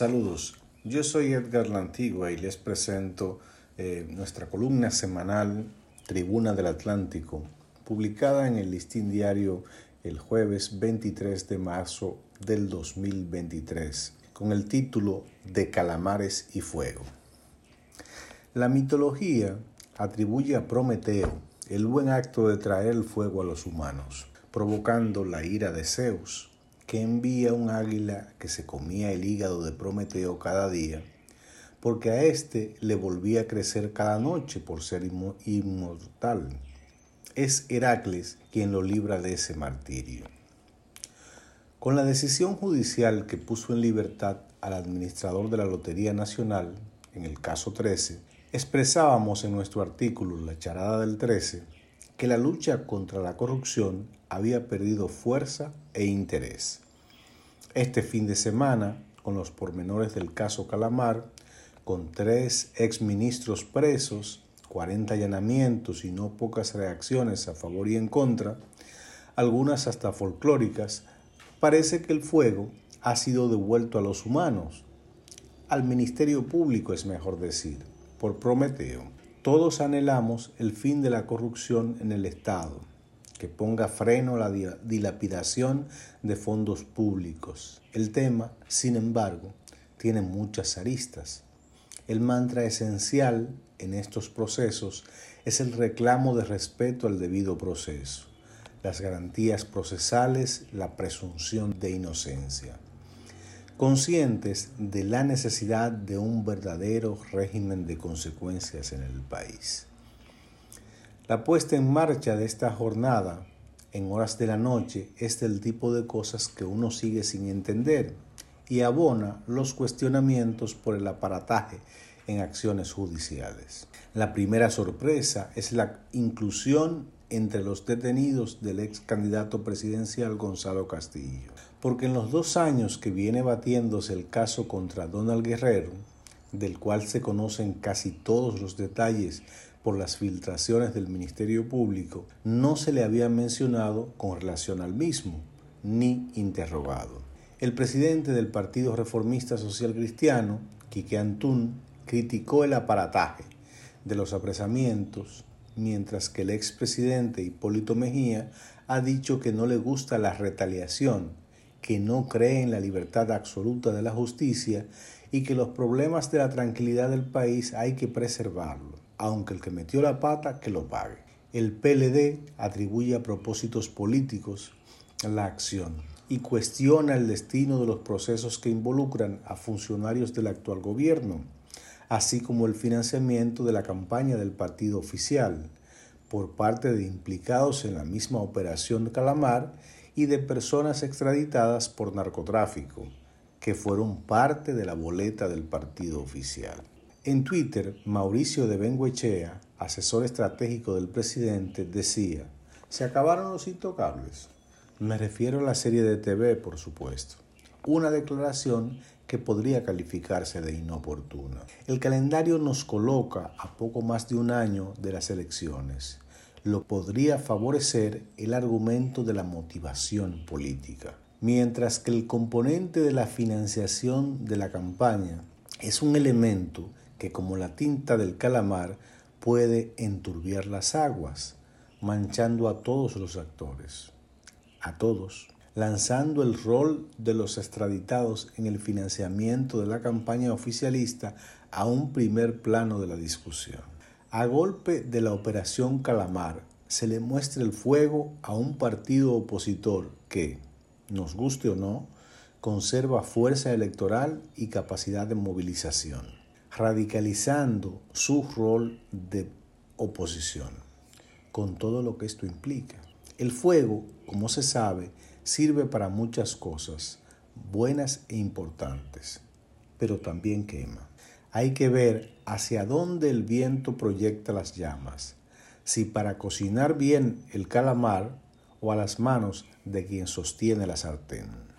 Saludos, yo soy Edgar Lantigua y les presento eh, nuestra columna semanal Tribuna del Atlántico, publicada en el Listín Diario el jueves 23 de marzo del 2023, con el título De Calamares y Fuego. La mitología atribuye a Prometeo el buen acto de traer el fuego a los humanos, provocando la ira de Zeus que envía un águila que se comía el hígado de Prometeo cada día, porque a éste le volvía a crecer cada noche por ser inmortal. Es Heracles quien lo libra de ese martirio. Con la decisión judicial que puso en libertad al administrador de la Lotería Nacional, en el caso 13, expresábamos en nuestro artículo La charada del 13 que la lucha contra la corrupción había perdido fuerza e interés. Este fin de semana, con los pormenores del caso Calamar, con tres exministros presos, 40 allanamientos y no pocas reacciones a favor y en contra, algunas hasta folclóricas, parece que el fuego ha sido devuelto a los humanos, al Ministerio Público es mejor decir, por Prometeo. Todos anhelamos el fin de la corrupción en el Estado, que ponga freno a la dilapidación de fondos públicos. El tema, sin embargo, tiene muchas aristas. El mantra esencial en estos procesos es el reclamo de respeto al debido proceso, las garantías procesales, la presunción de inocencia conscientes de la necesidad de un verdadero régimen de consecuencias en el país. La puesta en marcha de esta jornada en horas de la noche es del tipo de cosas que uno sigue sin entender y abona los cuestionamientos por el aparataje en acciones judiciales. La primera sorpresa es la inclusión entre los detenidos del ex candidato presidencial Gonzalo Castillo porque en los dos años que viene batiéndose el caso contra Donald Guerrero, del cual se conocen casi todos los detalles por las filtraciones del Ministerio Público, no se le había mencionado con relación al mismo, ni interrogado. El presidente del Partido Reformista Social Cristiano, Quique Antún, criticó el aparataje de los apresamientos, mientras que el expresidente Hipólito Mejía ha dicho que no le gusta la retaliación que no cree en la libertad absoluta de la justicia y que los problemas de la tranquilidad del país hay que preservarlo, aunque el que metió la pata que lo pague. El PLD atribuye a propósitos políticos la acción y cuestiona el destino de los procesos que involucran a funcionarios del actual gobierno, así como el financiamiento de la campaña del partido oficial por parte de implicados en la misma operación Calamar y de personas extraditadas por narcotráfico, que fueron parte de la boleta del partido oficial. En Twitter, Mauricio de Benguechea, asesor estratégico del presidente, decía, ¿se acabaron los intocables? Me refiero a la serie de TV, por supuesto. Una declaración que podría calificarse de inoportuna. El calendario nos coloca a poco más de un año de las elecciones lo podría favorecer el argumento de la motivación política, mientras que el componente de la financiación de la campaña es un elemento que como la tinta del calamar puede enturbiar las aguas, manchando a todos los actores, a todos, lanzando el rol de los extraditados en el financiamiento de la campaña oficialista a un primer plano de la discusión. A golpe de la Operación Calamar se le muestra el fuego a un partido opositor que, nos guste o no, conserva fuerza electoral y capacidad de movilización, radicalizando su rol de oposición, con todo lo que esto implica. El fuego, como se sabe, sirve para muchas cosas, buenas e importantes, pero también quema. Hay que ver hacia dónde el viento proyecta las llamas, si para cocinar bien el calamar o a las manos de quien sostiene la sartén.